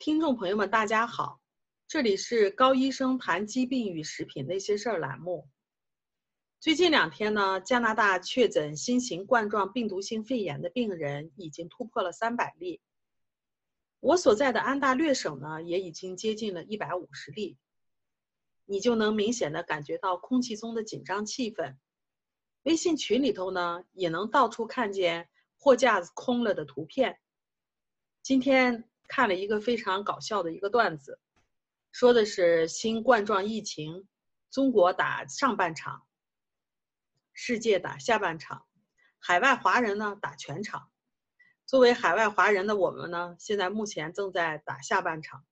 听众朋友们，大家好，这里是高医生谈疾病与食品那些事儿栏目。最近两天呢，加拿大确诊新型冠状病毒性肺炎的病人已经突破了三百例。我所在的安大略省呢，也已经接近了一百五十例。你就能明显的感觉到空气中的紧张气氛。微信群里头呢，也能到处看见货架子空了的图片。今天。看了一个非常搞笑的一个段子，说的是新冠状疫情，中国打上半场，世界打下半场，海外华人呢打全场。作为海外华人的我们呢，现在目前正在打下半场。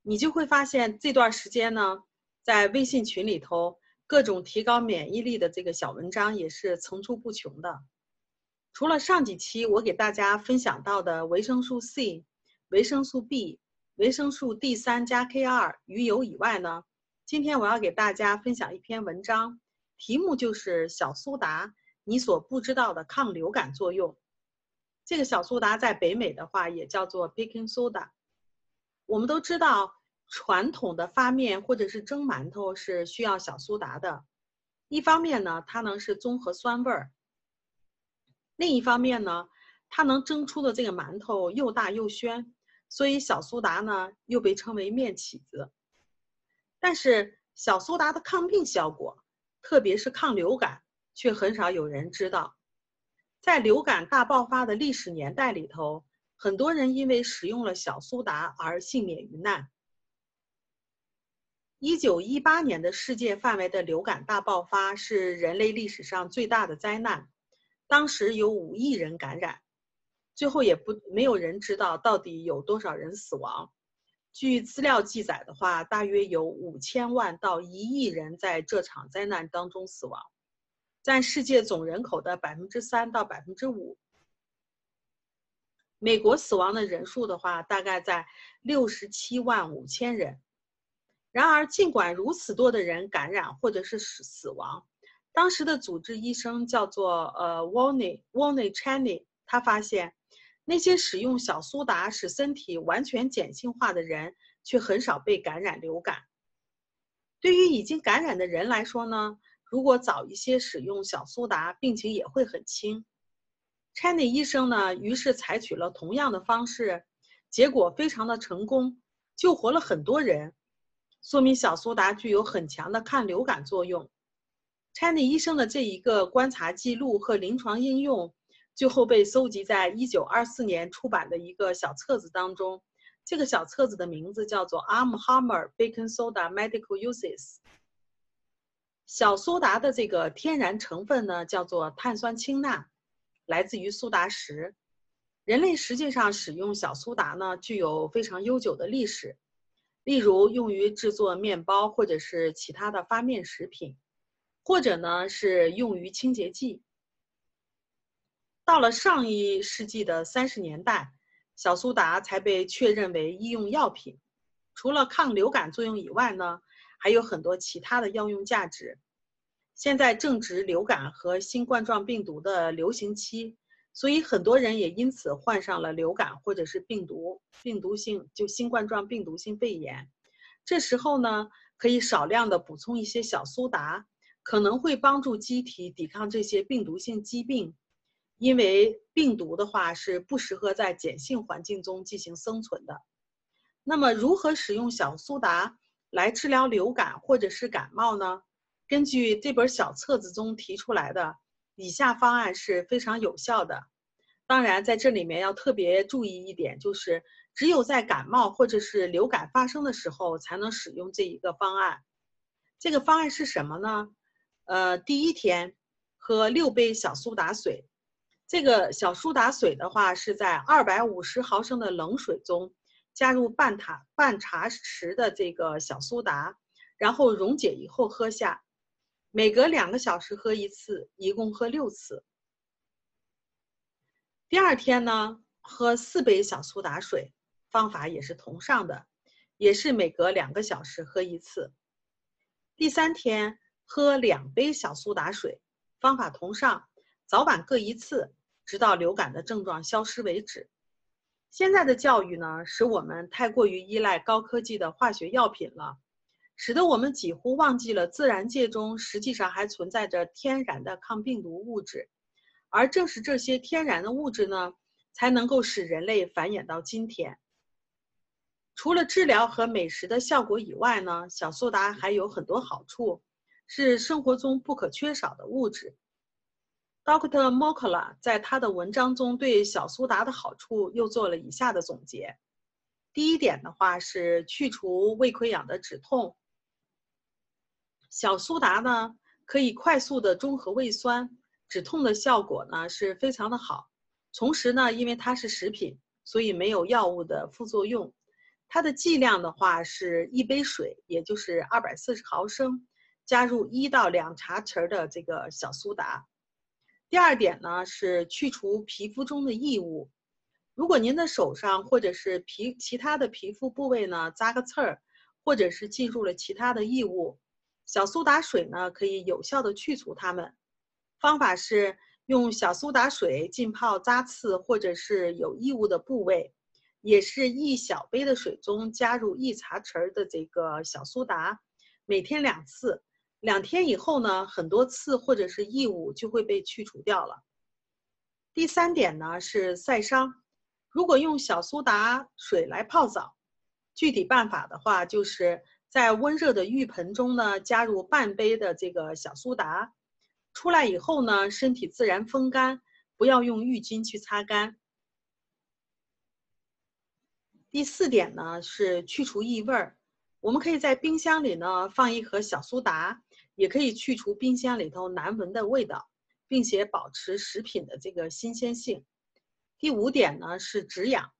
你就会发现这段时间呢，在微信群里头，各种提高免疫力的这个小文章也是层出不穷的。除了上几期我给大家分享到的维生素 C、维生素 B、维生素 D 三加 K 二、鱼油以外呢，今天我要给大家分享一篇文章，题目就是小苏打，你所不知道的抗流感作用。这个小苏打在北美的话也叫做 baking soda。我们都知道，传统的发面或者是蒸馒头是需要小苏打的，一方面呢，它能是综合酸味儿。另一方面呢，它能蒸出的这个馒头又大又宣，所以小苏打呢又被称为面起子。但是小苏打的抗病效果，特别是抗流感，却很少有人知道。在流感大爆发的历史年代里头，很多人因为使用了小苏打而幸免于难。一九一八年的世界范围的流感大爆发是人类历史上最大的灾难。当时有五亿人感染，最后也不没有人知道到底有多少人死亡。据资料记载的话，大约有五千万到一亿人在这场灾难当中死亡，占世界总人口的百分之三到百分之五。美国死亡的人数的话，大概在六十七万五千人。然而，尽管如此多的人感染或者是死死亡。当时的主治医生叫做呃 Warney Warney Chaney，他发现那些使用小苏打使身体完全碱性化的人，却很少被感染流感。对于已经感染的人来说呢，如果早一些使用小苏打，病情也会很轻。Chaney 医生呢，于是采取了同样的方式，结果非常的成功，救活了很多人，说明小苏打具有很强的抗流感作用。Chaney 医生的这一个观察记录和临床应用，最后被收集在1924年出版的一个小册子当中。这个小册子的名字叫做《Arm Hammer Baking Soda Medical Uses》。小苏打的这个天然成分呢，叫做碳酸氢钠，来自于苏打石。人类实际上使用小苏打呢，具有非常悠久的历史，例如用于制作面包或者是其他的发面食品。或者呢是用于清洁剂。到了上一世纪的三十年代，小苏打才被确认为医用药品。除了抗流感作用以外呢，还有很多其他的药用价值。现在正值流感和新冠状病毒的流行期，所以很多人也因此患上了流感或者是病毒病毒性就新冠状病毒性肺炎。这时候呢，可以少量的补充一些小苏打。可能会帮助机体抵抗这些病毒性疾病，因为病毒的话是不适合在碱性环境中进行生存的。那么，如何使用小苏打来治疗流感或者是感冒呢？根据这本小册子中提出来的以下方案是非常有效的。当然，在这里面要特别注意一点，就是只有在感冒或者是流感发生的时候才能使用这一个方案。这个方案是什么呢？呃，第一天喝六杯小苏打水，这个小苏打水的话是在二百五十毫升的冷水中加入半茶半茶匙的这个小苏打，然后溶解以后喝下，每隔两个小时喝一次，一共喝六次。第二天呢，喝四杯小苏打水，方法也是同上的，也是每隔两个小时喝一次。第三天。喝两杯小苏打水，方法同上，早晚各一次，直到流感的症状消失为止。现在的教育呢，使我们太过于依赖高科技的化学药品了，使得我们几乎忘记了自然界中实际上还存在着天然的抗病毒物质，而正是这些天然的物质呢，才能够使人类繁衍到今天。除了治疗和美食的效果以外呢，小苏打还有很多好处，是生活中不可缺少的物质。Dr. Mokola 在他的文章中对小苏打的好处又做了以下的总结。第一点的话是去除胃溃疡的止痛。小苏打呢可以快速的中和胃酸，止痛的效果呢是非常的好。同时呢，因为它是食品，所以没有药物的副作用。它的剂量的话是一杯水，也就是二百四十毫升，加入一到两茶匙的这个小苏打。第二点呢是去除皮肤中的异物。如果您的手上或者是皮其他的皮肤部位呢扎个刺儿，或者是进入了其他的异物，小苏打水呢可以有效的去除它们。方法是用小苏打水浸泡扎刺或者是有异物的部位，也是一小杯的水中加入一茶匙的这个小苏打，每天两次。两天以后呢，很多刺或者是异物就会被去除掉了。第三点呢是晒伤，如果用小苏打水来泡澡，具体办法的话，就是在温热的浴盆中呢加入半杯的这个小苏打，出来以后呢，身体自然风干，不要用浴巾去擦干。第四点呢是去除异味儿，我们可以在冰箱里呢放一盒小苏打。也可以去除冰箱里头难闻的味道，并且保持食品的这个新鲜性。第五点呢是止痒，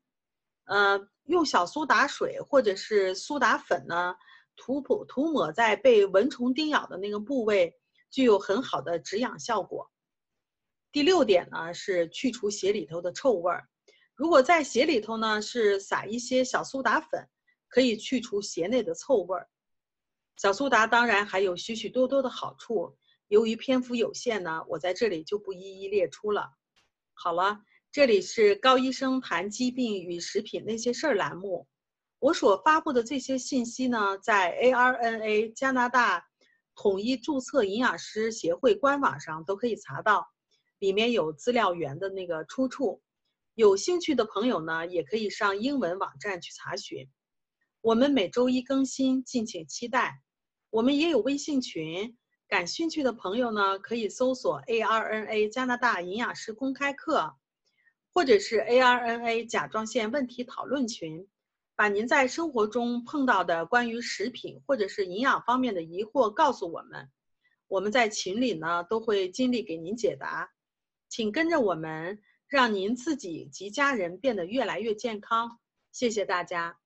呃，用小苏打水或者是苏打粉呢涂抹涂抹在被蚊虫叮咬的那个部位，具有很好的止痒效果。第六点呢是去除鞋里头的臭味儿，如果在鞋里头呢是撒一些小苏打粉，可以去除鞋内的臭味儿。小苏打当然还有许许多多的好处，由于篇幅有限呢，我在这里就不一一列出了。好了，这里是高医生谈疾病与食品那些事儿栏目，我所发布的这些信息呢，在 ARNA 加拿大统一注册营养师协会官网上都可以查到，里面有资料源的那个出处。有兴趣的朋友呢，也可以上英文网站去查询。我们每周一更新，敬请期待。我们也有微信群，感兴趣的朋友呢，可以搜索 ARNA 加拿大营养师公开课，或者是 ARNA 甲状腺问题讨论群，把您在生活中碰到的关于食品或者是营养方面的疑惑告诉我们，我们在群里呢都会尽力给您解答。请跟着我们，让您自己及家人变得越来越健康。谢谢大家。